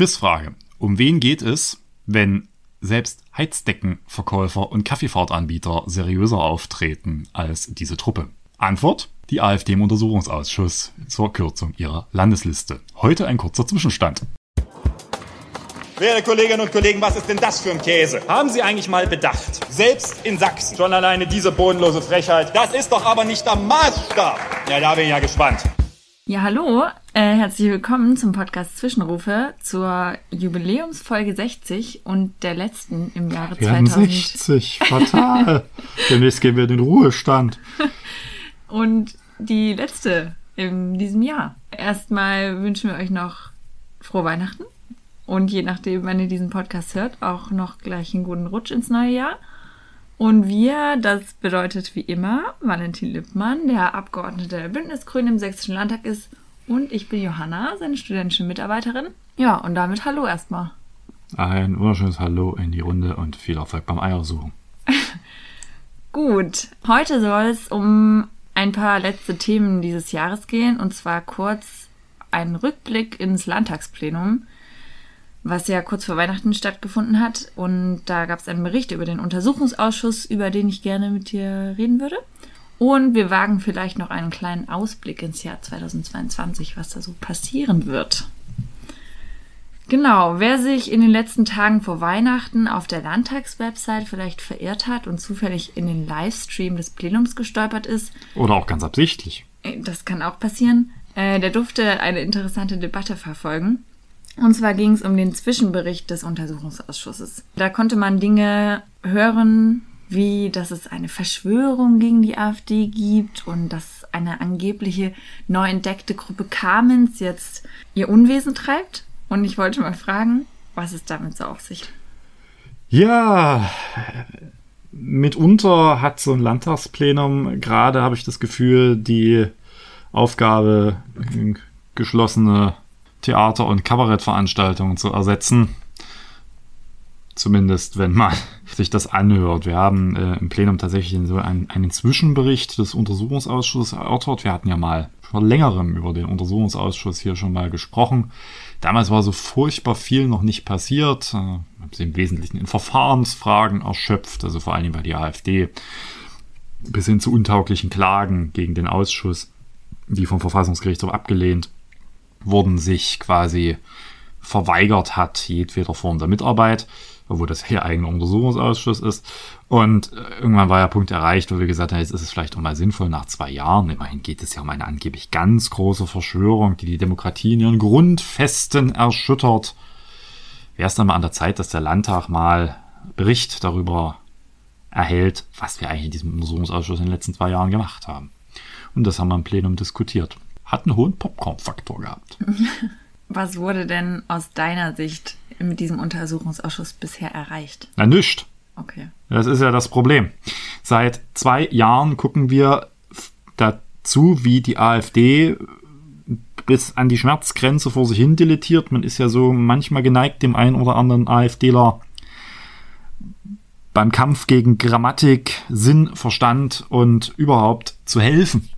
Quizfrage. Um wen geht es, wenn selbst Heizdeckenverkäufer und Kaffeefahrtanbieter seriöser auftreten als diese Truppe? Antwort? Die AfD im Untersuchungsausschuss zur Kürzung ihrer Landesliste. Heute ein kurzer Zwischenstand. Werte Kolleginnen und Kollegen, was ist denn das für ein Käse? Haben Sie eigentlich mal bedacht? Selbst in Sachsen, schon alleine diese bodenlose Frechheit, das ist doch aber nicht der Maßstab. Ja, da bin ich ja gespannt. Ja, hallo, äh, herzlich willkommen zum Podcast Zwischenrufe zur Jubiläumsfolge 60 und der letzten im Jahre wir 2000. 60, fatal. Demnächst gehen wir in den Ruhestand. und die letzte in diesem Jahr. Erstmal wünschen wir euch noch frohe Weihnachten und je nachdem, wann ihr diesen Podcast hört, auch noch gleich einen guten Rutsch ins neue Jahr. Und wir, das bedeutet wie immer Valentin Lippmann, der Abgeordnete der Bündnisgrünen im Sächsischen Landtag ist. Und ich bin Johanna, seine studentische Mitarbeiterin. Ja, und damit Hallo erstmal. Ein wunderschönes Hallo in die Runde und viel Erfolg beim Eiersuchen. Gut, heute soll es um ein paar letzte Themen dieses Jahres gehen. Und zwar kurz ein Rückblick ins Landtagsplenum was ja kurz vor Weihnachten stattgefunden hat. Und da gab es einen Bericht über den Untersuchungsausschuss, über den ich gerne mit dir reden würde. Und wir wagen vielleicht noch einen kleinen Ausblick ins Jahr 2022, was da so passieren wird. Genau, wer sich in den letzten Tagen vor Weihnachten auf der Landtagswebsite vielleicht verirrt hat und zufällig in den Livestream des Plenums gestolpert ist. Oder auch ganz absichtlich. Äh, das kann auch passieren. Äh, der durfte eine interessante Debatte verfolgen. Und zwar ging es um den Zwischenbericht des Untersuchungsausschusses. Da konnte man Dinge hören, wie dass es eine Verschwörung gegen die AfD gibt und dass eine angebliche neu entdeckte Gruppe Kamens jetzt ihr Unwesen treibt. Und ich wollte mal fragen, was ist damit so auf sich? Ja, mitunter hat so ein Landtagsplenum gerade, habe ich das Gefühl, die Aufgabe, geschlossene Theater- und Kabarettveranstaltungen zu ersetzen. Zumindest, wenn man sich das anhört. Wir haben äh, im Plenum tatsächlich so einen, einen Zwischenbericht des Untersuchungsausschusses erörtert. Wir hatten ja mal vor längerem über den Untersuchungsausschuss hier schon mal gesprochen. Damals war so furchtbar viel noch nicht passiert. Äh, sie im Wesentlichen in Verfahrensfragen erschöpft, also vor allem bei die AfD, bis hin zu untauglichen Klagen gegen den Ausschuss, die vom Verfassungsgerichtshof abgelehnt wurden, sich quasi verweigert hat, jedweder Form der Mitarbeit, obwohl das hier eigener Untersuchungsausschuss ist. Und äh, irgendwann war ja Punkt erreicht, wo wir gesagt haben, jetzt ist es vielleicht auch mal sinnvoll nach zwei Jahren. Immerhin geht es ja um eine angeblich ganz große Verschwörung, die die Demokratie in ihren Grundfesten erschüttert. Wäre es dann mal an der Zeit, dass der Landtag mal Bericht darüber erhält, was wir eigentlich in diesem Untersuchungsausschuss in den letzten zwei Jahren gemacht haben. Und das haben wir im Plenum diskutiert hat einen hohen Popcorn-Faktor gehabt. Was wurde denn aus deiner Sicht mit diesem Untersuchungsausschuss bisher erreicht? Na, nichts. Okay. Das ist ja das Problem. Seit zwei Jahren gucken wir dazu, wie die AfD bis an die Schmerzgrenze vor sich hin dilettiert. Man ist ja so manchmal geneigt, dem einen oder anderen AfDler beim Kampf gegen Grammatik, Sinn, Verstand und überhaupt zu helfen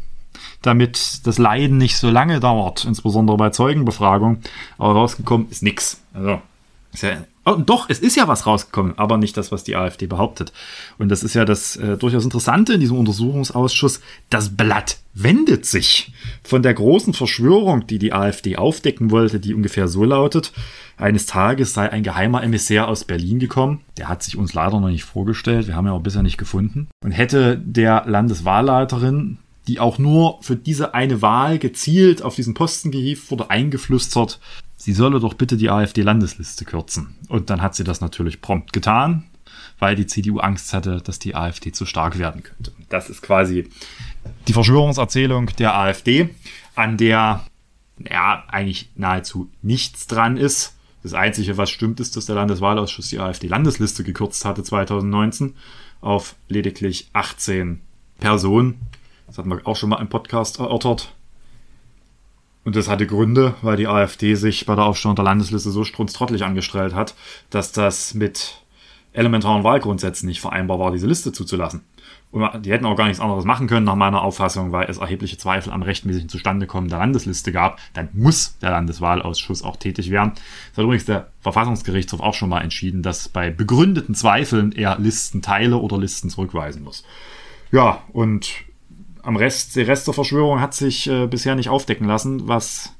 damit das Leiden nicht so lange dauert, insbesondere bei Zeugenbefragung. Aber rausgekommen ist nix. Also, ist ja, oh, doch, es ist ja was rausgekommen, aber nicht das, was die AfD behauptet. Und das ist ja das äh, durchaus Interessante in diesem Untersuchungsausschuss. Das Blatt wendet sich von der großen Verschwörung, die die AfD aufdecken wollte, die ungefähr so lautet. Eines Tages sei ein geheimer Emissär aus Berlin gekommen. Der hat sich uns leider noch nicht vorgestellt. Wir haben ihn auch bisher nicht gefunden. Und hätte der Landeswahlleiterin die auch nur für diese eine Wahl gezielt auf diesen Posten gehievt wurde, eingeflüstert, sie solle doch bitte die AfD-Landesliste kürzen. Und dann hat sie das natürlich prompt getan, weil die CDU Angst hatte, dass die AfD zu stark werden könnte. Das ist quasi die Verschwörungserzählung der AfD, an der ja eigentlich nahezu nichts dran ist. Das Einzige, was stimmt, ist, dass der Landeswahlausschuss die AfD-Landesliste gekürzt hatte 2019 auf lediglich 18 Personen. Das hatten wir auch schon mal im Podcast erörtert. Und das hatte Gründe, weil die AfD sich bei der Aufstellung der Landesliste so strunztrottelig angestrahlt hat, dass das mit elementaren Wahlgrundsätzen nicht vereinbar war, diese Liste zuzulassen. Und die hätten auch gar nichts anderes machen können, nach meiner Auffassung, weil es erhebliche Zweifel am rechtmäßigen Zustandekommen der Landesliste gab. Dann muss der Landeswahlausschuss auch tätig werden. Das hat übrigens der Verfassungsgerichtshof auch schon mal entschieden, dass bei begründeten Zweifeln er Listenteile oder Listen zurückweisen muss. Ja, und am Rest, der Rest der Verschwörung hat sich äh, bisher nicht aufdecken lassen, was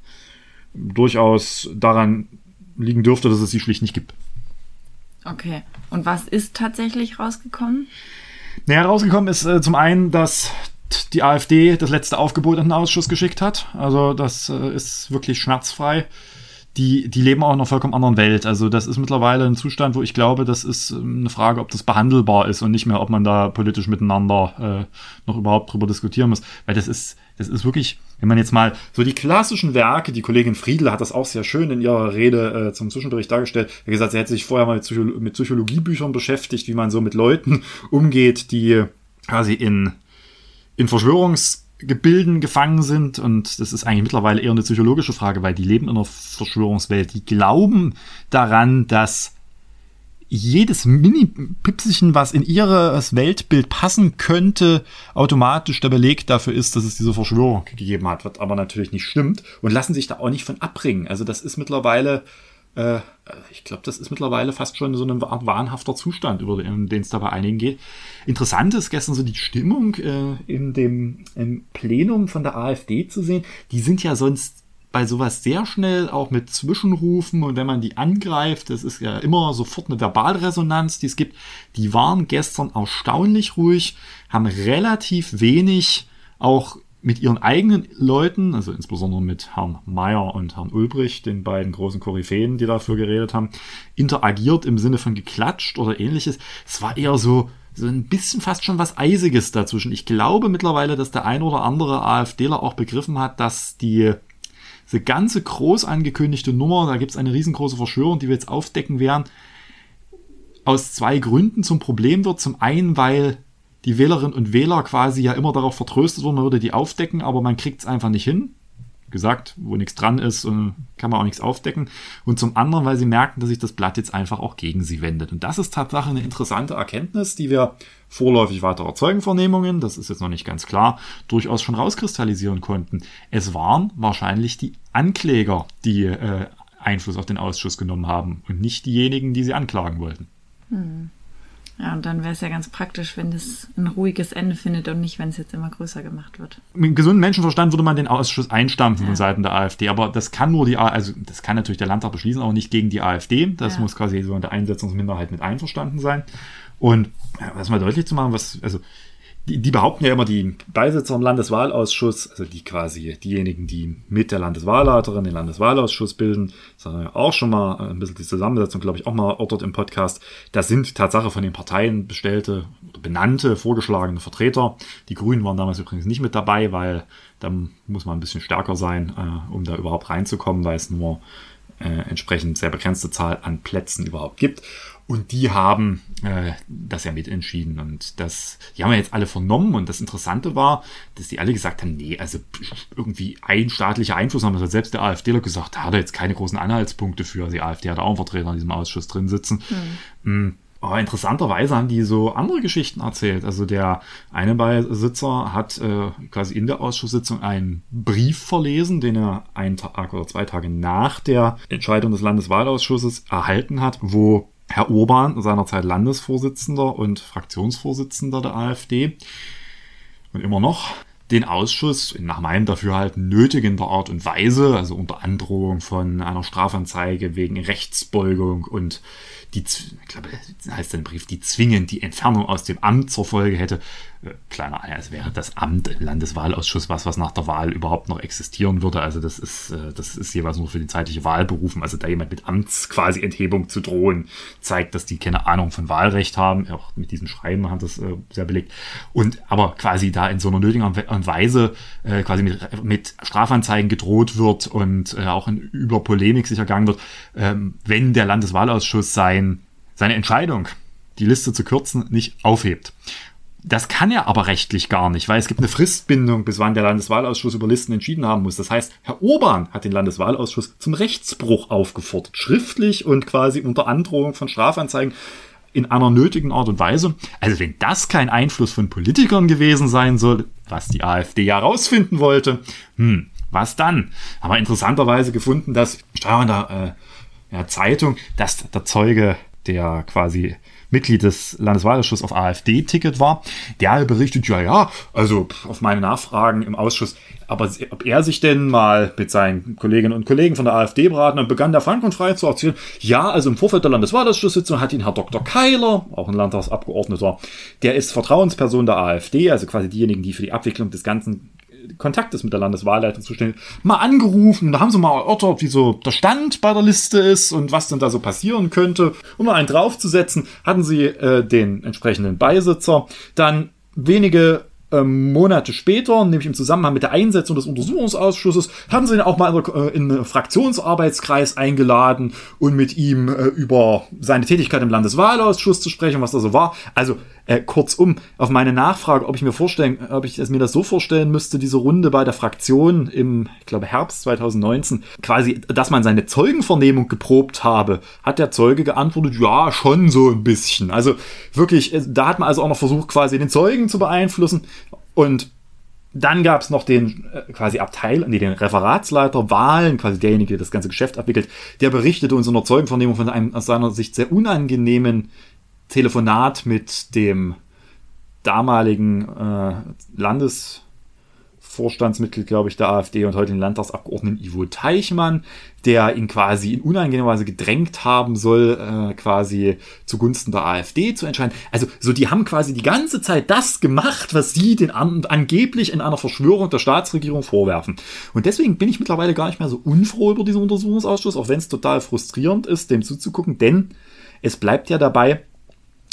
durchaus daran liegen dürfte, dass es sie schlicht nicht gibt. Okay. Und was ist tatsächlich rausgekommen? Naja, rausgekommen ist äh, zum einen, dass die AfD das letzte Aufgebot in den Ausschuss geschickt hat. Also das äh, ist wirklich schmerzfrei. Die, die leben auch in einer vollkommen anderen Welt. Also das ist mittlerweile ein Zustand, wo ich glaube, das ist ähm, eine Frage, ob das behandelbar ist und nicht mehr, ob man da politisch miteinander äh, noch überhaupt drüber diskutieren muss. Weil das ist, das ist wirklich, wenn man jetzt mal so die klassischen Werke, die Kollegin Friedl hat das auch sehr schön in ihrer Rede äh, zum Zwischenbericht dargestellt, hat gesagt, sie hätte sich vorher mal mit, Psycholo mit Psychologiebüchern beschäftigt, wie man so mit Leuten umgeht, die quasi in, in Verschwörungsgebilden gefangen sind. Und das ist eigentlich mittlerweile eher eine psychologische Frage, weil die leben in einer Verschwörungswelt. Die glauben daran, dass jedes Mini-Pipselchen, was in ihres Weltbild passen könnte, automatisch der Beleg dafür ist, dass es diese Verschwörung gegeben hat, was aber natürlich nicht stimmt und lassen sich da auch nicht von abbringen. Also das ist mittlerweile, äh, ich glaube, das ist mittlerweile fast schon so eine Art wahnhafter Zustand, über den es da bei einigen geht. Interessant ist gestern so die Stimmung äh, in dem im Plenum von der AfD zu sehen. Die sind ja sonst bei sowas sehr schnell auch mit Zwischenrufen und wenn man die angreift, das ist ja immer sofort eine Verbalresonanz, die es gibt. Die waren gestern erstaunlich ruhig, haben relativ wenig auch mit ihren eigenen Leuten, also insbesondere mit Herrn Mayer und Herrn Ulbricht, den beiden großen Koryphäen, die dafür geredet haben, interagiert im Sinne von geklatscht oder ähnliches. Es war eher so, so ein bisschen fast schon was Eisiges dazwischen. Ich glaube mittlerweile, dass der ein oder andere AfDler auch begriffen hat, dass die diese ganze groß angekündigte Nummer, da gibt es eine riesengroße Verschwörung, die wir jetzt aufdecken werden, aus zwei Gründen zum Problem wird. Zum einen, weil die Wählerinnen und Wähler quasi ja immer darauf vertröstet wurden, man würde die aufdecken, aber man kriegt es einfach nicht hin gesagt, wo nichts dran ist, und kann man auch nichts aufdecken. Und zum anderen, weil sie merken, dass sich das Blatt jetzt einfach auch gegen sie wendet. Und das ist Tatsache eine interessante Erkenntnis, die wir vorläufig weiterer Zeugenvernehmungen, das ist jetzt noch nicht ganz klar, durchaus schon rauskristallisieren konnten. Es waren wahrscheinlich die Ankläger, die äh, Einfluss auf den Ausschuss genommen haben und nicht diejenigen, die sie anklagen wollten. Hm. Ja, und dann wäre es ja ganz praktisch, wenn das ein ruhiges Ende findet und nicht, wenn es jetzt immer größer gemacht wird. Mit gesundem Menschenverstand würde man den Ausschuss einstampfen ja. von Seiten der AfD, aber das kann nur die, also das kann natürlich der Landtag beschließen, aber nicht gegen die AfD. Das ja. muss quasi so in der Einsetzungsminderheit mit einverstanden sein. Und ja, was mal deutlich zu machen, was, also die, die behaupten ja immer, die Beisitzer im Landeswahlausschuss, also die quasi diejenigen, die mit der Landeswahlleiterin den Landeswahlausschuss bilden, das haben wir auch schon mal ein bisschen die Zusammensetzung, glaube ich, auch mal ortet im Podcast. Das sind Tatsache von den Parteien bestellte oder benannte, vorgeschlagene Vertreter. Die Grünen waren damals übrigens nicht mit dabei, weil da muss man ein bisschen stärker sein, äh, um da überhaupt reinzukommen, weil es nur äh, entsprechend sehr begrenzte Zahl an Plätzen überhaupt gibt. Und die haben äh, das ja mitentschieden. Und das, die haben ja jetzt alle vernommen. Und das Interessante war, dass die alle gesagt haben, nee, also irgendwie ein staatlicher Einfluss haben. Also selbst der AfDler gesagt, da hat er jetzt keine großen Anhaltspunkte für. Also die AfD hat auch einen Vertreter in diesem Ausschuss drin sitzen. Mhm. Aber interessanterweise haben die so andere Geschichten erzählt. Also der eine Beisitzer hat äh, quasi in der Ausschusssitzung einen Brief verlesen, den er einen Tag oder zwei Tage nach der Entscheidung des Landeswahlausschusses erhalten hat, wo Herr Urban, seinerzeit Landesvorsitzender und Fraktionsvorsitzender der AfD und immer noch, den Ausschuss nach meinem Dafürhalten nötigender Art und Weise, also unter Androhung von einer Strafanzeige wegen Rechtsbeugung und die, ich glaube, heißt der Brief, die zwingend die Entfernung aus dem Amt zur Folge hätte, kleiner Eier, es wäre das Amt im Landeswahlausschuss was, was nach der Wahl überhaupt noch existieren würde. Also das ist, äh, das ist jeweils nur für die zeitliche Wahl berufen. Also da jemand mit Amts quasi Enthebung zu drohen, zeigt, dass die keine Ahnung von Wahlrecht haben. Auch mit diesen Schreiben hat das äh, sehr belegt. Und aber quasi da in so einer nötigen Weise äh, quasi mit, mit Strafanzeigen gedroht wird und äh, auch in über Polemik sich ergangen wird, ähm, wenn der Landeswahlausschuss sein, seine Entscheidung die Liste zu kürzen, nicht aufhebt. Das kann er aber rechtlich gar nicht, weil es gibt eine Fristbindung, bis wann der Landeswahlausschuss über Listen entschieden haben muss. Das heißt, Herr Urban hat den Landeswahlausschuss zum Rechtsbruch aufgefordert, schriftlich und quasi unter Androhung von Strafanzeigen. in einer nötigen Art und Weise. Also wenn das kein Einfluss von Politikern gewesen sein soll, was die AfD ja rausfinden wollte, hm, was dann? Aber interessanterweise gefunden, dass in der äh, ja, Zeitung, dass der Zeuge, der quasi Mitglied des Landeswahlausschusses auf AfD-Ticket war, der berichtet, ja, ja, also auf meine Nachfragen im Ausschuss, aber ob er sich denn mal mit seinen Kolleginnen und Kollegen von der AfD beraten und begann der frank frei zu erzählen, ja, also im Vorfeld der Landeswahlausschusssitzung hat ihn Herr Dr. Keiler, auch ein Landtagsabgeordneter, der ist Vertrauensperson der AfD, also quasi diejenigen, die für die Abwicklung des ganzen Kontaktes mit der Landeswahlleitung zuständig, mal angerufen. Da haben sie mal erörtert, wie so der Stand bei der Liste ist und was denn da so passieren könnte. Um mal einen draufzusetzen, hatten sie äh, den entsprechenden Beisitzer dann wenige ähm, Monate später, nämlich im Zusammenhang mit der Einsetzung des Untersuchungsausschusses, haben sie ihn auch mal in, äh, in einen Fraktionsarbeitskreis eingeladen und mit ihm äh, über seine Tätigkeit im Landeswahlausschuss zu sprechen, was da so war. Also äh, kurzum, auf meine Nachfrage, ob ich mir vorstellen, ob ich mir das so vorstellen müsste, diese Runde bei der Fraktion im, ich glaube, Herbst 2019, quasi, dass man seine Zeugenvernehmung geprobt habe, hat der Zeuge geantwortet, ja, schon so ein bisschen. Also wirklich, äh, da hat man also auch noch versucht, quasi den Zeugen zu beeinflussen. Und dann gab es noch den äh, quasi Abteil, nee, den Referatsleiter Wahlen, quasi derjenige, der das ganze Geschäft abwickelt, der berichtete uns in der Zeugenvernehmung von einem aus seiner Sicht sehr unangenehmen Telefonat mit dem damaligen äh, Landesvorstandsmitglied, glaube ich, der AfD und heute den Landtagsabgeordneten Ivo Teichmann, der ihn quasi in unangenehmer Weise gedrängt haben soll, äh, quasi zugunsten der AfD zu entscheiden. Also, so die haben quasi die ganze Zeit das gemacht, was sie den an, angeblich in einer Verschwörung der Staatsregierung vorwerfen. Und deswegen bin ich mittlerweile gar nicht mehr so unfroh über diesen Untersuchungsausschuss, auch wenn es total frustrierend ist, dem zuzugucken, denn es bleibt ja dabei,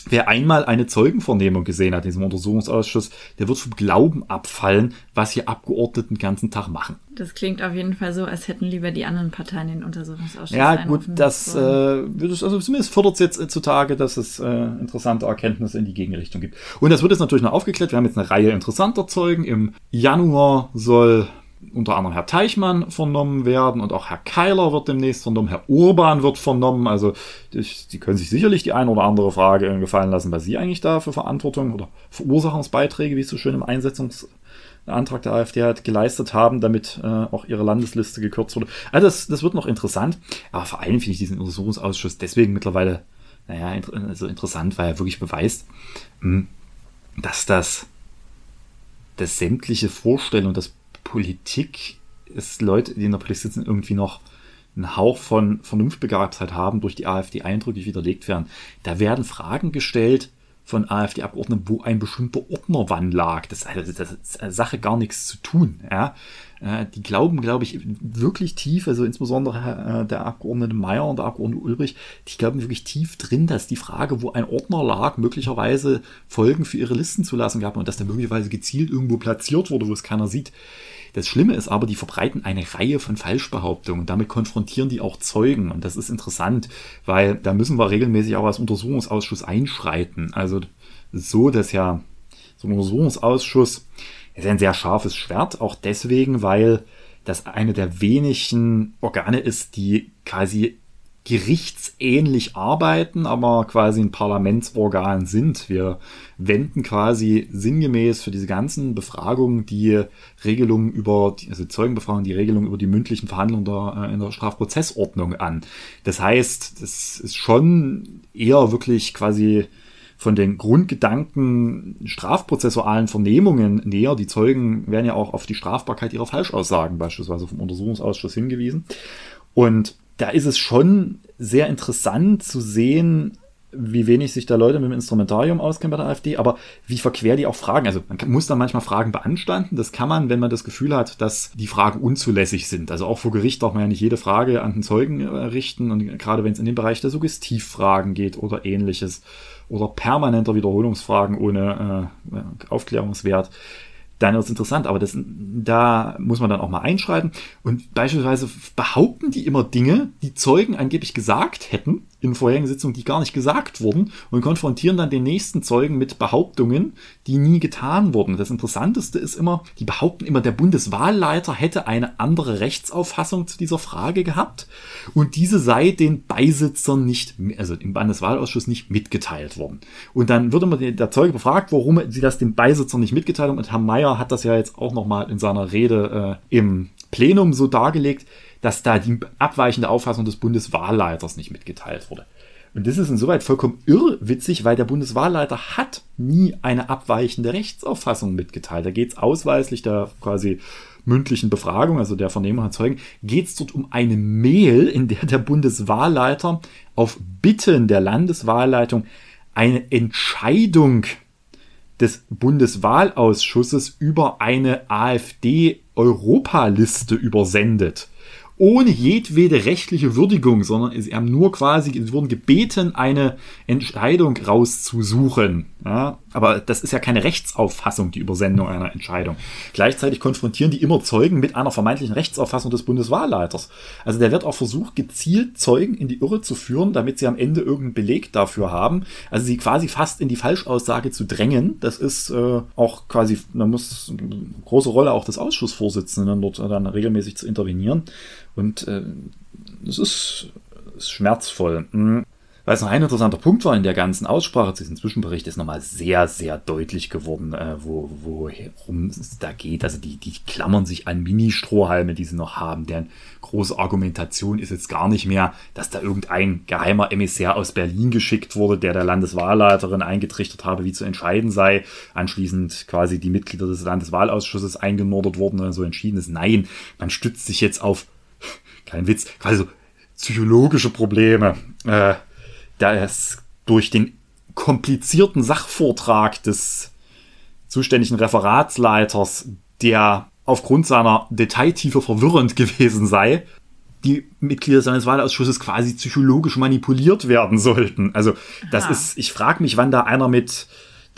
Wer einmal eine Zeugenvernehmung gesehen hat in diesem Untersuchungsausschuss, der wird vom Glauben abfallen, was hier Abgeordneten den ganzen Tag machen. Das klingt auf jeden Fall so, als hätten lieber die anderen Parteien den Untersuchungsausschuss. Ja, gut, das äh, also zumindest fördert es jetzt zutage, dass es äh, interessante Erkenntnisse in die Gegenrichtung gibt. Und das wird jetzt natürlich noch aufgeklärt. Wir haben jetzt eine Reihe interessanter Zeugen. Im Januar soll unter anderem Herr Teichmann vernommen werden und auch Herr Keiler wird demnächst vernommen, Herr Urban wird vernommen. Also Sie können sich sicherlich die eine oder andere Frage gefallen lassen, was Sie eigentlich da für Verantwortung oder Verursachungsbeiträge, wie es so schön im Einsetzungsantrag der AfD hat, geleistet haben, damit äh, auch ihre Landesliste gekürzt wurde. Also das, das wird noch interessant, aber vor allem finde ich diesen Untersuchungsausschuss deswegen mittlerweile, naja, also interessant, weil er wirklich beweist, hm, dass das, das sämtliche Vorstellungen, das Politik ist Leute, die in der Politik sitzen, irgendwie noch einen Hauch von Vernunftbegabtheit haben, durch die AfD eindrücklich widerlegt werden. Da werden Fragen gestellt von AfD-Abgeordneten, wo ein bestimmter Ordnerwann lag. Das, das, das ist eine Sache gar nichts zu tun. Ja? Äh, die glauben, glaube ich, wirklich tief, also insbesondere äh, der Abgeordnete Meyer und der Abgeordnete Ulrich, die glauben wirklich tief drin, dass die Frage, wo ein Ordner lag, möglicherweise Folgen für ihre Listen zu lassen gab und dass der möglicherweise gezielt irgendwo platziert wurde, wo es keiner sieht. Das Schlimme ist aber, die verbreiten eine Reihe von Falschbehauptungen damit konfrontieren die auch Zeugen. Und das ist interessant, weil da müssen wir regelmäßig auch als Untersuchungsausschuss einschreiten. Also so, dass ja so ein Untersuchungsausschuss ist ein sehr scharfes Schwert, auch deswegen, weil das eine der wenigen Organe ist, die quasi gerichtsähnlich arbeiten, aber quasi ein Parlamentsorgan sind. Wir wenden quasi sinngemäß für diese ganzen Befragungen die Regelungen über, also Zeugenbefragungen, die Regelungen über die mündlichen Verhandlungen der, äh, in der Strafprozessordnung an. Das heißt, das ist schon eher wirklich quasi von den Grundgedanken strafprozessualen Vernehmungen näher. Die Zeugen werden ja auch auf die Strafbarkeit ihrer Falschaussagen beispielsweise vom Untersuchungsausschuss hingewiesen. Und da ist es schon sehr interessant zu sehen, wie wenig sich da Leute mit dem Instrumentarium auskennen bei der AfD, aber wie verquer die auch fragen. Also man muss da manchmal Fragen beanstanden. Das kann man, wenn man das Gefühl hat, dass die Fragen unzulässig sind. Also auch vor Gericht darf man ja nicht jede Frage an den Zeugen äh, richten. Und gerade wenn es in den Bereich der Suggestivfragen geht oder ähnliches oder permanenter Wiederholungsfragen ohne äh, Aufklärungswert, dann es interessant. Aber das, da muss man dann auch mal einschreiten. Und beispielsweise behaupten die immer Dinge, die Zeugen angeblich gesagt hätten in vorherigen Sitzungen, die gar nicht gesagt wurden und konfrontieren dann den nächsten Zeugen mit Behauptungen, die nie getan wurden. Das Interessanteste ist immer, die behaupten immer, der Bundeswahlleiter hätte eine andere Rechtsauffassung zu dieser Frage gehabt und diese sei den Beisitzern nicht, also im Bundeswahlausschuss nicht mitgeteilt worden. Und dann würde man der Zeuge befragt, warum sie das dem Beisitzer nicht mitgeteilt haben und Herr Mayer hat das ja jetzt auch nochmal in seiner Rede äh, im Plenum so dargelegt, dass da die abweichende Auffassung des Bundeswahlleiters nicht mitgeteilt wurde. Und das ist insoweit vollkommen irrwitzig, weil der Bundeswahlleiter hat nie eine abweichende Rechtsauffassung mitgeteilt. Da geht es ausweislich der quasi mündlichen Befragung, also der Vernehmung hat Zeugen, geht es dort um eine Mail, in der der Bundeswahlleiter auf Bitten der Landeswahlleitung eine Entscheidung des Bundeswahlausschusses über eine AfD-Europaliste übersendet ohne jedwede rechtliche Würdigung, sondern sie haben nur quasi, sie wurden gebeten, eine Entscheidung rauszusuchen. Ja, aber das ist ja keine Rechtsauffassung, die Übersendung einer Entscheidung. Gleichzeitig konfrontieren die immer Zeugen mit einer vermeintlichen Rechtsauffassung des Bundeswahlleiters. Also der wird auch versucht, gezielt Zeugen in die Irre zu führen, damit sie am Ende irgendeinen Beleg dafür haben. Also sie quasi fast in die Falschaussage zu drängen. Das ist äh, auch quasi, da muss eine große Rolle auch des Ausschussvorsitzenden dort dann regelmäßig zu intervenieren. Und äh, das ist, ist schmerzvoll. Hm. Weil es noch ein interessanter Punkt war in der ganzen Aussprache zu diesem Zwischenbericht, ist nochmal sehr, sehr deutlich geworden, äh, wo, worum es da geht. Also die, die klammern sich an Mini-Strohhalme, die sie noch haben. Deren große Argumentation ist jetzt gar nicht mehr, dass da irgendein geheimer Emissär aus Berlin geschickt wurde, der der Landeswahlleiterin eingetrichtert habe, wie zu entscheiden sei. Anschließend quasi die Mitglieder des Landeswahlausschusses eingenordet wurden und so entschieden ist. Nein, man stützt sich jetzt auf kein Witz, quasi so psychologische Probleme, äh, da es durch den komplizierten Sachvortrag des zuständigen Referatsleiters, der aufgrund seiner Detailtiefe verwirrend gewesen sei, die Mitglieder seines Wahlausschusses quasi psychologisch manipuliert werden sollten. Also das Aha. ist, ich frage mich, wann da einer mit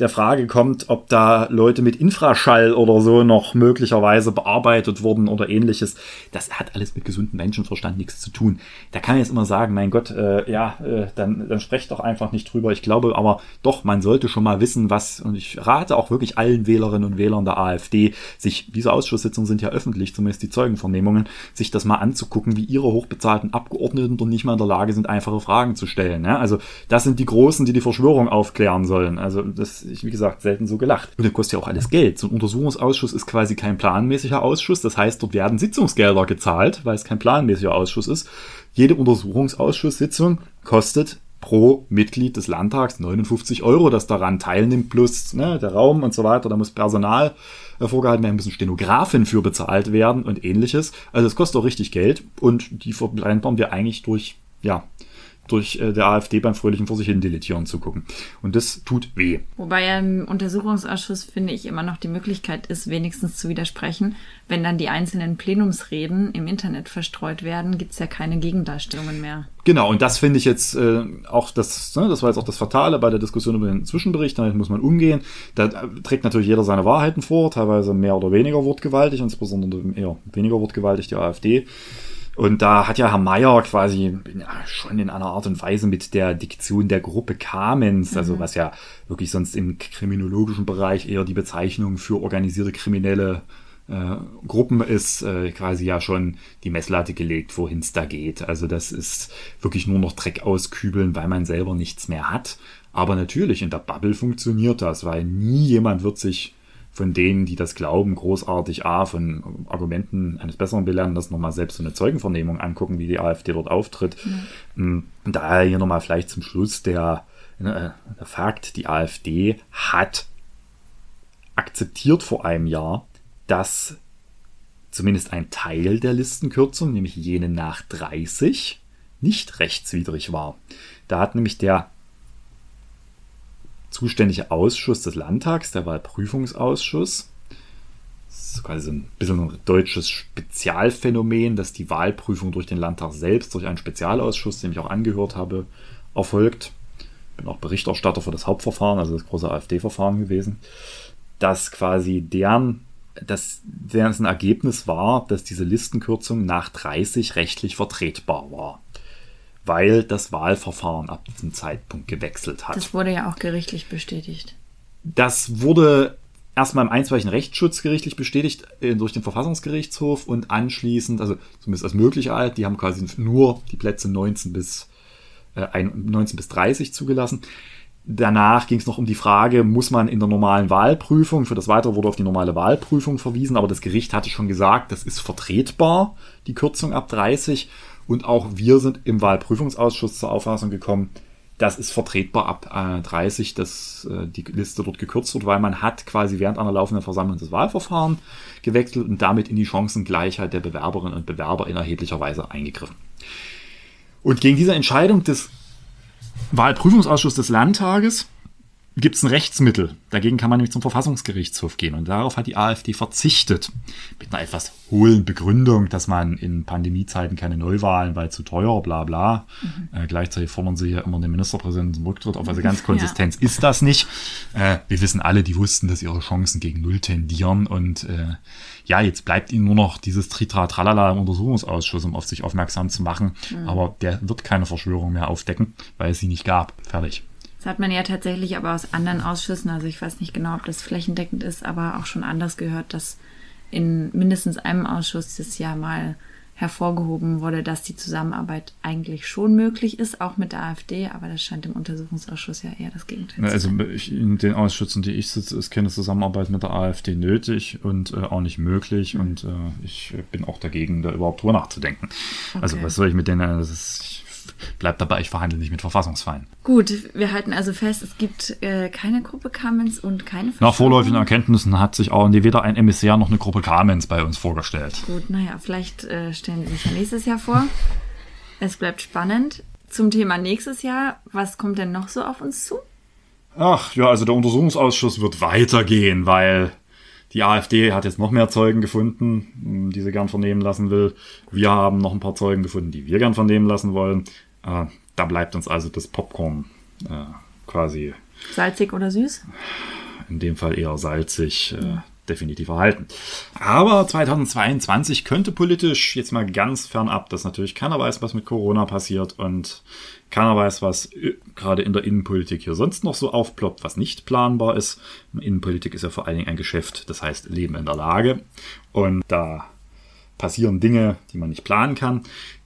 der Frage kommt, ob da Leute mit Infraschall oder so noch möglicherweise bearbeitet wurden oder ähnliches. Das hat alles mit gesundem Menschenverstand nichts zu tun. Da kann ich jetzt immer sagen, mein Gott, äh, ja, äh, dann, dann sprecht doch einfach nicht drüber. Ich glaube aber doch, man sollte schon mal wissen, was, und ich rate auch wirklich allen Wählerinnen und Wählern der AfD, sich, diese Ausschusssitzungen sind ja öffentlich, zumindest die Zeugenvernehmungen, sich das mal anzugucken, wie ihre hochbezahlten Abgeordneten doch nicht mal in der Lage sind, einfache Fragen zu stellen. Ja? Also das sind die Großen, die die Verschwörung aufklären sollen. Also das ich, wie gesagt, selten so gelacht. Und das kostet ja auch alles Geld. So ein Untersuchungsausschuss ist quasi kein planmäßiger Ausschuss. Das heißt, dort werden Sitzungsgelder gezahlt, weil es kein planmäßiger Ausschuss ist. Jede Untersuchungsausschusssitzung kostet pro Mitglied des Landtags 59 Euro, das daran teilnimmt, plus ne, der Raum und so weiter. Da muss Personal äh, vorgehalten werden, müssen Stenografen für bezahlt werden und ähnliches. Also es kostet auch richtig Geld und die vereinbaren wir eigentlich durch, ja, durch äh, der AfD beim fröhlichen vor sich hin deletieren zu gucken. Und das tut weh. Wobei ja im Untersuchungsausschuss, finde ich, immer noch die Möglichkeit ist, wenigstens zu widersprechen. Wenn dann die einzelnen Plenumsreden im Internet verstreut werden, gibt es ja keine Gegendarstellungen mehr. Genau, und das finde ich jetzt äh, auch das, ne, das war jetzt auch das Fatale bei der Diskussion über den Zwischenbericht, damit muss man umgehen. Da äh, trägt natürlich jeder seine Wahrheiten vor, teilweise mehr oder weniger wortgewaltig, insbesondere eher weniger wortgewaltig die AfD. Und da hat ja Herr Mayer quasi ja, schon in einer Art und Weise mit der Diktion der Gruppe Kamens, also mhm. was ja wirklich sonst im kriminologischen Bereich eher die Bezeichnung für organisierte kriminelle äh, Gruppen ist, äh, quasi ja schon die Messlatte gelegt, wohin es da geht. Also das ist wirklich nur noch Dreck auskübeln, weil man selber nichts mehr hat. Aber natürlich in der Bubble funktioniert das, weil nie jemand wird sich von denen, die das glauben, großartig A, von Argumenten eines Besseren belehren, das nochmal selbst so eine Zeugenvernehmung angucken, wie die AfD dort auftritt. Mhm. Daher hier nochmal vielleicht zum Schluss der, äh, der Fakt, die AfD hat akzeptiert vor einem Jahr, dass zumindest ein Teil der Listenkürzung, nämlich jene nach 30, nicht rechtswidrig war. Da hat nämlich der zuständige Ausschuss des Landtags, der Wahlprüfungsausschuss. Das ist quasi so ein bisschen ein deutsches Spezialphänomen, dass die Wahlprüfung durch den Landtag selbst, durch einen Spezialausschuss, dem ich auch angehört habe, erfolgt. Bin auch Berichterstatter für das Hauptverfahren, also das große AfD-Verfahren gewesen. Dass quasi deren das, deren Ergebnis war, dass diese Listenkürzung nach 30 rechtlich vertretbar war. Weil das Wahlverfahren ab diesem Zeitpunkt gewechselt hat. Das wurde ja auch gerichtlich bestätigt. Das wurde erstmal im einstweiligen Rechtsschutz gerichtlich bestätigt äh, durch den Verfassungsgerichtshof und anschließend, also zumindest als möglich alt, die haben quasi nur die Plätze 19 bis, äh, 19 bis 30 zugelassen. Danach ging es noch um die Frage, muss man in der normalen Wahlprüfung, für das Weitere wurde auf die normale Wahlprüfung verwiesen, aber das Gericht hatte schon gesagt, das ist vertretbar, die Kürzung ab 30. Und auch wir sind im Wahlprüfungsausschuss zur Auffassung gekommen, das ist vertretbar ab äh, 30, dass äh, die Liste dort gekürzt wird, weil man hat quasi während einer laufenden Versammlung das Wahlverfahren gewechselt und damit in die Chancengleichheit der Bewerberinnen und Bewerber in erheblicher Weise eingegriffen. Und gegen diese Entscheidung des Wahlprüfungsausschuss des Landtages gibt es ein Rechtsmittel. Dagegen kann man nämlich zum Verfassungsgerichtshof gehen. Und darauf hat die AfD verzichtet. Mit einer etwas hohlen Begründung, dass man in Pandemiezeiten keine Neuwahlen, weil zu teuer, bla bla. Mhm. Äh, gleichzeitig fordern sie ja immer den Ministerpräsidenten zum Rücktritt auf. Also ganz Konsistenz ja. ist das nicht. Äh, wir wissen alle, die wussten, dass ihre Chancen gegen Null tendieren. Und äh, ja, jetzt bleibt ihnen nur noch dieses Tritra-Tralala im Untersuchungsausschuss, um auf sich aufmerksam zu machen. Mhm. Aber der wird keine Verschwörung mehr aufdecken, weil es sie nicht gab. Fertig. Das hat man ja tatsächlich aber aus anderen Ausschüssen, also ich weiß nicht genau, ob das flächendeckend ist, aber auch schon anders gehört, dass in mindestens einem Ausschuss das ja mal hervorgehoben wurde, dass die Zusammenarbeit eigentlich schon möglich ist, auch mit der AfD, aber das scheint im Untersuchungsausschuss ja eher das Gegenteil zu sein. Also in den Ausschüssen, die ich sitze, ist keine Zusammenarbeit mit der AfD nötig und äh, auch nicht möglich mhm. und äh, ich bin auch dagegen, da überhaupt drüber nachzudenken. Also okay. Also was soll ich mit denen, das ist, bleibt dabei, ich verhandle nicht mit Verfassungsfeinden. Gut, wir halten also fest, es gibt äh, keine Gruppe Kamens und keine Nach vorläufigen Erkenntnissen hat sich auch weder ein Emissär noch eine Gruppe Kamens bei uns vorgestellt. Gut, naja, vielleicht äh, stellen sie sich ja nächstes Jahr vor. Es bleibt spannend. Zum Thema nächstes Jahr, was kommt denn noch so auf uns zu? Ach ja, also der Untersuchungsausschuss wird weitergehen, weil die AfD hat jetzt noch mehr Zeugen gefunden, die sie gern vernehmen lassen will. Wir haben noch ein paar Zeugen gefunden, die wir gern vernehmen lassen wollen. Äh, da bleibt uns also das Popcorn äh, quasi. Salzig oder süß? In dem Fall eher salzig. Äh, definitiv erhalten. Aber 2022 könnte politisch jetzt mal ganz fernab, dass natürlich keiner weiß, was mit Corona passiert und keiner weiß, was äh, gerade in der Innenpolitik hier sonst noch so aufploppt, was nicht planbar ist. Innenpolitik ist ja vor allen Dingen ein Geschäft, das heißt Leben in der Lage. Und da passieren Dinge, die man nicht planen kann.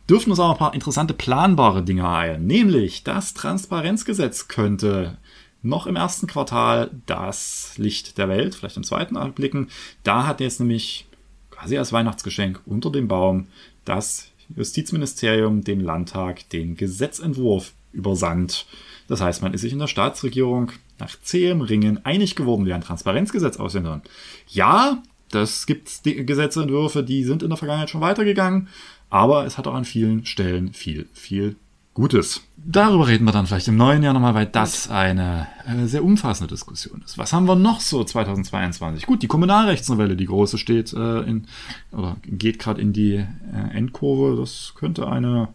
Dürfen uns auch ein paar interessante planbare Dinge eilen. Nämlich das Transparenzgesetz könnte noch im ersten Quartal das Licht der Welt, vielleicht im zweiten anblicken. Da hat jetzt nämlich quasi als Weihnachtsgeschenk unter dem Baum das Justizministerium dem Landtag den Gesetzentwurf übersandt. Das heißt, man ist sich in der Staatsregierung nach zähem Ringen einig geworden, wie ein Transparenzgesetz aussehen soll. Ja, das gibt Gesetzentwürfe, die sind in der Vergangenheit schon weitergegangen, aber es hat auch an vielen Stellen viel, viel Gutes. Darüber reden wir dann vielleicht im neuen Jahr nochmal, weil das eine äh, sehr umfassende Diskussion ist. Was haben wir noch so 2022? Gut, die Kommunalrechtsnovelle, die große, steht äh, in oder geht gerade in die äh, Endkurve. Das könnte eine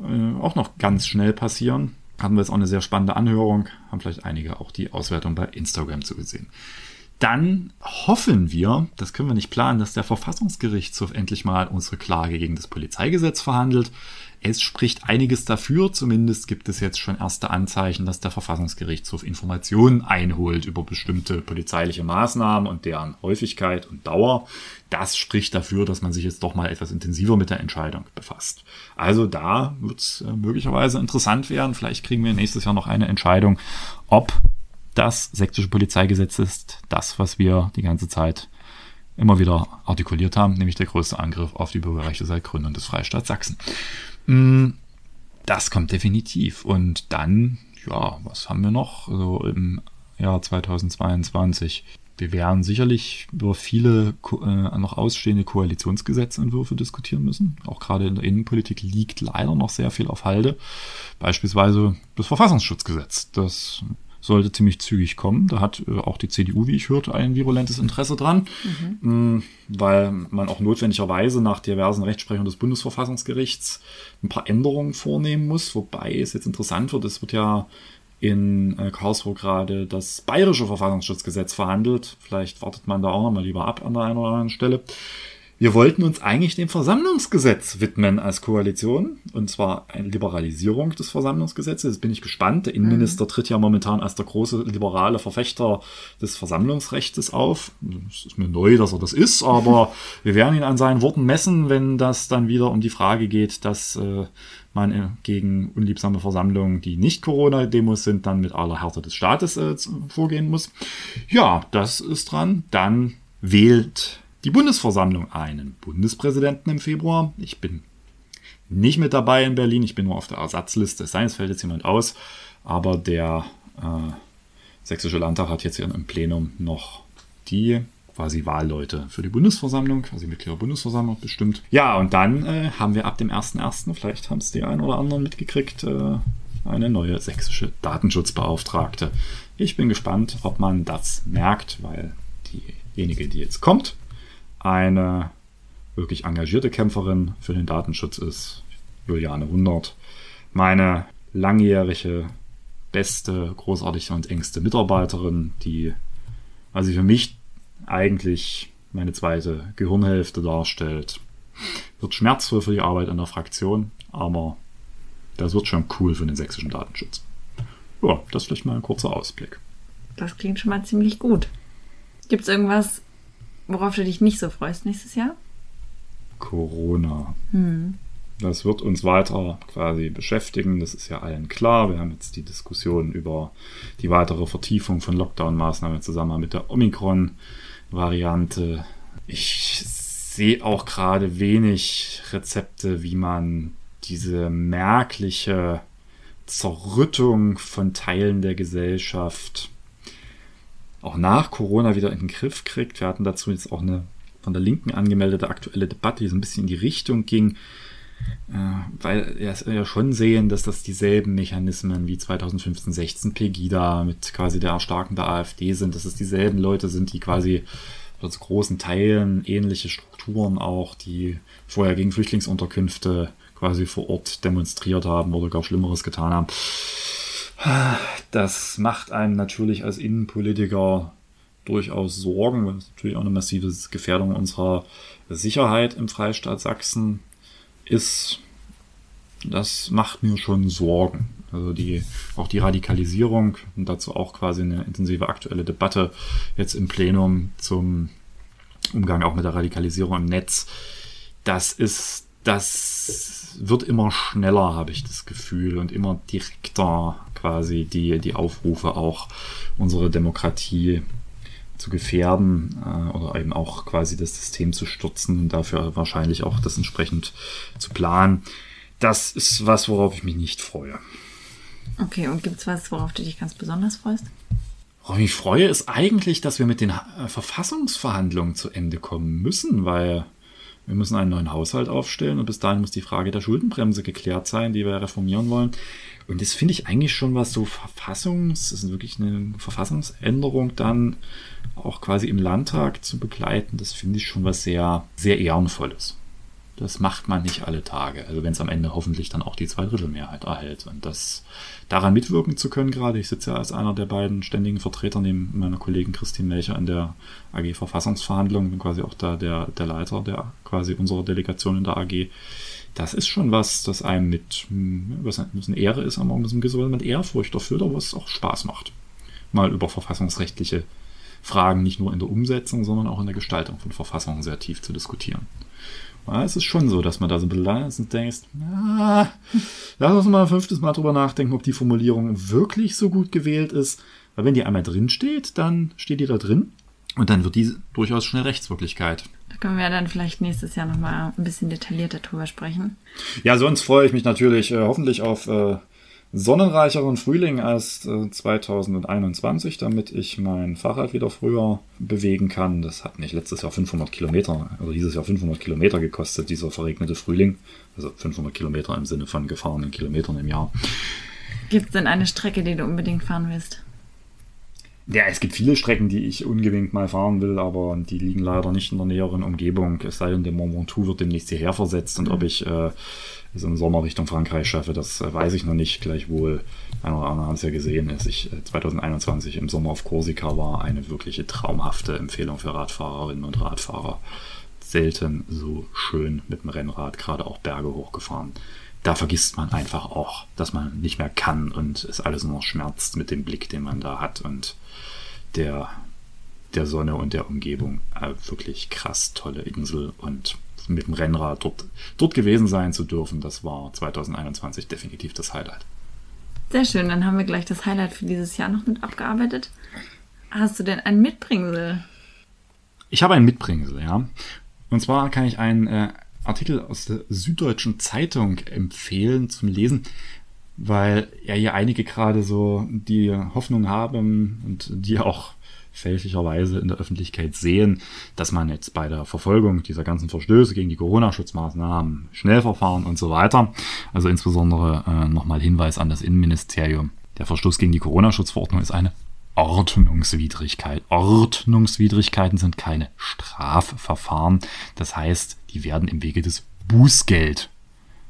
äh, auch noch ganz schnell passieren. Hatten wir jetzt auch eine sehr spannende Anhörung, haben vielleicht einige auch die Auswertung bei Instagram zugesehen. Dann hoffen wir, das können wir nicht planen, dass der Verfassungsgerichtshof endlich mal unsere Klage gegen das Polizeigesetz verhandelt. Es spricht einiges dafür, zumindest gibt es jetzt schon erste Anzeichen, dass der Verfassungsgerichtshof Informationen einholt über bestimmte polizeiliche Maßnahmen und deren Häufigkeit und Dauer. Das spricht dafür, dass man sich jetzt doch mal etwas intensiver mit der Entscheidung befasst. Also da wird es äh, möglicherweise interessant werden. Vielleicht kriegen wir nächstes Jahr noch eine Entscheidung, ob das sächsische Polizeigesetz ist das, was wir die ganze Zeit immer wieder artikuliert haben, nämlich der größte Angriff auf die Bürgerrechte seit Gründung des Freistaats Sachsen. Mm, das kommt definitiv. Und dann, ja, was haben wir noch? So also im Jahr 2022. Wir werden sicherlich über viele äh, noch ausstehende Koalitionsgesetzentwürfe diskutieren müssen. Auch gerade in der Innenpolitik liegt leider noch sehr viel auf Halde. Beispielsweise das Verfassungsschutzgesetz. Das sollte ziemlich zügig kommen. Da hat äh, auch die CDU, wie ich hörte, ein virulentes Interesse dran, mhm. weil man auch notwendigerweise nach diversen Rechtsprechungen des Bundesverfassungsgerichts ein paar Änderungen vornehmen muss, wobei es jetzt interessant wird, es wird ja in äh, Karlsruhe gerade das bayerische Verfassungsschutzgesetz verhandelt. Vielleicht wartet man da auch nochmal lieber ab an der einen oder anderen Stelle. Wir wollten uns eigentlich dem Versammlungsgesetz widmen als Koalition. Und zwar eine Liberalisierung des Versammlungsgesetzes. Jetzt bin ich gespannt. Der Innenminister tritt ja momentan als der große liberale Verfechter des Versammlungsrechts auf. Es ist mir neu, dass er das ist, aber wir werden ihn an seinen Worten messen, wenn das dann wieder um die Frage geht, dass äh, man gegen unliebsame Versammlungen, die nicht Corona-Demos sind, dann mit aller Härte des Staates äh, vorgehen muss. Ja, das ist dran. Dann wählt die Bundesversammlung einen Bundespräsidenten im Februar. Ich bin nicht mit dabei in Berlin, ich bin nur auf der Ersatzliste. Es sei es fällt jetzt jemand aus, aber der äh, Sächsische Landtag hat jetzt hier im Plenum noch die quasi Wahlleute für die Bundesversammlung, quasi Mitglieder der Bundesversammlung bestimmt. Ja, und dann äh, haben wir ab dem 1.1., vielleicht haben es die einen oder anderen mitgekriegt, äh, eine neue sächsische Datenschutzbeauftragte. Ich bin gespannt, ob man das merkt, weil diejenige, die jetzt kommt, eine wirklich engagierte Kämpferin für den Datenschutz ist, Juliane Hundert. Meine langjährige, beste, großartige und engste Mitarbeiterin, die also für mich eigentlich meine zweite Gehirnhälfte darstellt. Wird schmerzvoll für die Arbeit in der Fraktion, aber das wird schon cool für den sächsischen Datenschutz. Ja, das vielleicht mal ein kurzer Ausblick. Das klingt schon mal ziemlich gut. Gibt es irgendwas, worauf du dich nicht so freust nächstes Jahr? Corona. Hm. Das wird uns weiter quasi beschäftigen, das ist ja allen klar. Wir haben jetzt die Diskussion über die weitere Vertiefung von Lockdown-Maßnahmen zusammen mit der Omikron-Variante. Ich sehe auch gerade wenig Rezepte, wie man diese merkliche Zerrüttung von Teilen der Gesellschaft auch nach Corona wieder in den Griff kriegt. Wir hatten dazu jetzt auch eine von der Linken angemeldete aktuelle Debatte, die so ein bisschen in die Richtung ging, äh, weil wir ja schon sehen, dass das dieselben Mechanismen wie 2015, 16 Pegida mit quasi der Erstarken der AfD sind, dass es dieselben Leute sind, die quasi zu großen Teilen ähnliche Strukturen auch, die vorher gegen Flüchtlingsunterkünfte quasi vor Ort demonstriert haben oder gar Schlimmeres getan haben. Das macht einem natürlich als Innenpolitiker durchaus Sorgen, weil es natürlich auch eine massive Gefährdung unserer Sicherheit im Freistaat Sachsen ist. Das macht mir schon Sorgen. Also die, auch die Radikalisierung und dazu auch quasi eine intensive aktuelle Debatte jetzt im Plenum zum Umgang auch mit der Radikalisierung im Netz. Das ist, das wird immer schneller, habe ich das Gefühl, und immer direkter quasi die, die Aufrufe auch unsere Demokratie zu gefährden äh, oder eben auch quasi das System zu stürzen und dafür wahrscheinlich auch das entsprechend zu planen. Das ist was, worauf ich mich nicht freue. Okay, und gibt es was, worauf du dich ganz besonders freust? Worauf ich mich freue, ist eigentlich, dass wir mit den äh, Verfassungsverhandlungen zu Ende kommen müssen, weil wir müssen einen neuen Haushalt aufstellen und bis dahin muss die Frage der Schuldenbremse geklärt sein, die wir reformieren wollen. Und das finde ich eigentlich schon was so Verfassungs, das ist wirklich eine Verfassungsänderung dann auch quasi im Landtag zu begleiten. Das finde ich schon was sehr, sehr Ehrenvolles. Das macht man nicht alle Tage. Also wenn es am Ende hoffentlich dann auch die Zweidrittelmehrheit erhält. Und das daran mitwirken zu können, gerade ich sitze ja als einer der beiden ständigen Vertreter neben meiner Kollegin Christine Melcher in der AG Verfassungsverhandlung, bin quasi auch da der, der Leiter der quasi unserer Delegation in der AG das ist schon was, das einem mit, was ein bisschen Ehre ist, aber auch ein bisschen mit Ehrfurcht erfüllt, aber was auch Spaß macht. Mal über verfassungsrechtliche Fragen nicht nur in der Umsetzung, sondern auch in der Gestaltung von Verfassungen sehr tief zu diskutieren. Ja, es ist schon so, dass man da so ein bisschen und denkst, ah, lass uns mal ein fünftes Mal drüber nachdenken, ob die Formulierung wirklich so gut gewählt ist. Weil wenn die einmal drin steht, dann steht die da drin und dann wird die durchaus schnell Rechtswirklichkeit. Da können wir dann vielleicht nächstes Jahr nochmal ein bisschen detaillierter drüber sprechen. Ja, sonst freue ich mich natürlich äh, hoffentlich auf äh, sonnenreicheren Frühling als äh, 2021, damit ich mein Fahrrad wieder früher bewegen kann. Das hat nicht letztes Jahr 500 Kilometer, also dieses Jahr 500 Kilometer gekostet, dieser verregnete Frühling. Also 500 Kilometer im Sinne von gefahrenen Kilometern im Jahr. Gibt es denn eine Strecke, die du unbedingt fahren willst? Ja, es gibt viele Strecken, die ich ungewinkt mal fahren will, aber die liegen leider nicht in der näheren Umgebung. Es sei denn, der Mont Ventoux wird demnächst hierher versetzt und ob ich äh, es im Sommer Richtung Frankreich schaffe, das äh, weiß ich noch nicht. Gleichwohl, einer oder andere haben es ja gesehen, als ich äh, 2021 im Sommer auf Korsika war, eine wirkliche traumhafte Empfehlung für Radfahrerinnen und Radfahrer. Selten so schön mit dem Rennrad, gerade auch Berge hochgefahren da vergisst man einfach auch, dass man nicht mehr kann und es alles nur noch schmerzt mit dem Blick, den man da hat und der, der Sonne und der Umgebung. Äh, wirklich krass tolle Insel und mit dem Rennrad dort, dort gewesen sein zu dürfen, das war 2021 definitiv das Highlight. Sehr schön, dann haben wir gleich das Highlight für dieses Jahr noch mit abgearbeitet. Hast du denn ein Mitbringsel? Ich habe ein Mitbringsel, ja. Und zwar kann ich ein äh, Artikel aus der Süddeutschen Zeitung empfehlen zum Lesen, weil ja hier einige gerade so die Hoffnung haben und die auch fälschlicherweise in der Öffentlichkeit sehen, dass man jetzt bei der Verfolgung dieser ganzen Verstöße gegen die Corona-Schutzmaßnahmen, Schnellverfahren und so weiter, also insbesondere äh, nochmal Hinweis an das Innenministerium, der Verstoß gegen die Corona-Schutzverordnung ist eine Ordnungswidrigkeit. Ordnungswidrigkeiten sind keine Strafverfahren. Das heißt, die werden im Wege des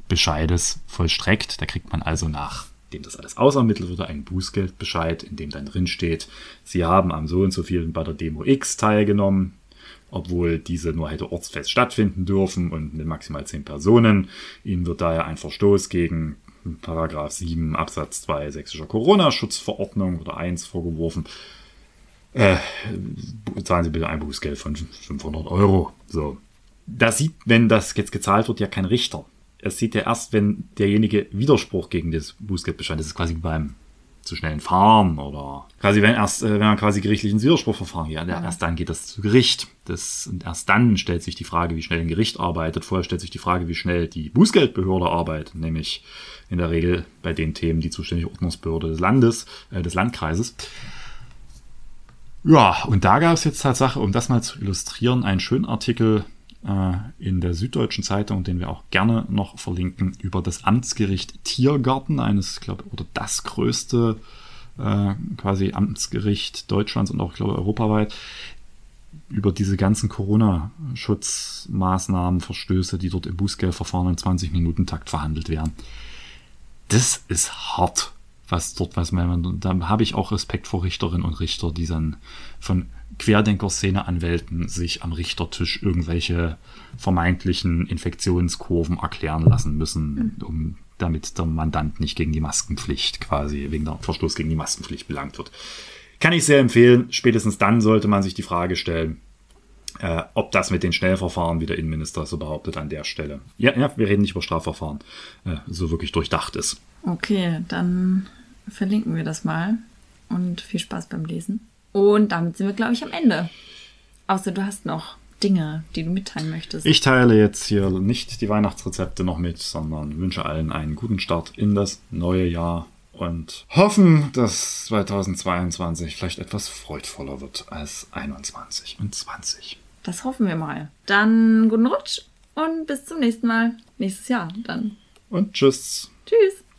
Bußgeldbescheides vollstreckt. Da kriegt man also nach dem das alles ausermittelt wird, einen Bußgeldbescheid, in dem dann drin steht, Sie haben am so und so vielen bei der Demo X teilgenommen, obwohl diese nur hätte ortsfest stattfinden dürfen und mit maximal zehn Personen. Ihnen wird daher ein Verstoß gegen Paragraph 7 Absatz 2 sächsischer Corona-Schutzverordnung oder 1 vorgeworfen. Äh, zahlen Sie bitte ein Bußgeld von 500 Euro. So. Da sieht, wenn das jetzt gezahlt wird, ja kein Richter. Es sieht ja erst, wenn derjenige Widerspruch gegen das Bußgeld bescheint. Das ist quasi beim zu schnellen Fahren oder quasi wenn erst, äh, wenn man quasi gerichtlich ins Widerspruchverfahren geht, ja, erst dann geht das zu Gericht. Das, und erst dann stellt sich die Frage, wie schnell ein Gericht arbeitet. Vorher stellt sich die Frage, wie schnell die Bußgeldbehörde arbeitet, nämlich in der Regel bei den Themen die zuständige Ordnungsbehörde des Landes, äh, des Landkreises. Ja, und da gab es jetzt Tatsache, um das mal zu illustrieren, einen schönen Artikel in der Süddeutschen Zeitung, den wir auch gerne noch verlinken, über das Amtsgericht Tiergarten, eines, glaube oder das größte äh, quasi Amtsgericht Deutschlands und auch, glaube europaweit, über diese ganzen Corona-Schutzmaßnahmen, Verstöße, die dort im Bußgeldverfahren im 20-Minuten-Takt verhandelt werden. Das ist hart, was dort, was man, da habe ich auch Respekt vor Richterinnen und Richter, die dann von Querdenker-Szene-Anwälten sich am Richtertisch irgendwelche vermeintlichen Infektionskurven erklären lassen müssen, um damit der Mandant nicht gegen die Maskenpflicht quasi wegen der Verstoß gegen die Maskenpflicht belangt wird. Kann ich sehr empfehlen. Spätestens dann sollte man sich die Frage stellen, äh, ob das mit den Schnellverfahren, wie der Innenminister so behauptet, an der Stelle. Ja, ja, wir reden nicht über Strafverfahren, äh, so wirklich durchdacht ist. Okay, dann verlinken wir das mal und viel Spaß beim Lesen. Und damit sind wir, glaube ich, am Ende. Außer du hast noch Dinge, die du mitteilen möchtest. Ich teile jetzt hier nicht die Weihnachtsrezepte noch mit, sondern wünsche allen einen guten Start in das neue Jahr und hoffen, dass 2022 vielleicht etwas freudvoller wird als 21 und 20. Das hoffen wir mal. Dann guten Rutsch und bis zum nächsten Mal. Nächstes Jahr dann. Und tschüss. Tschüss.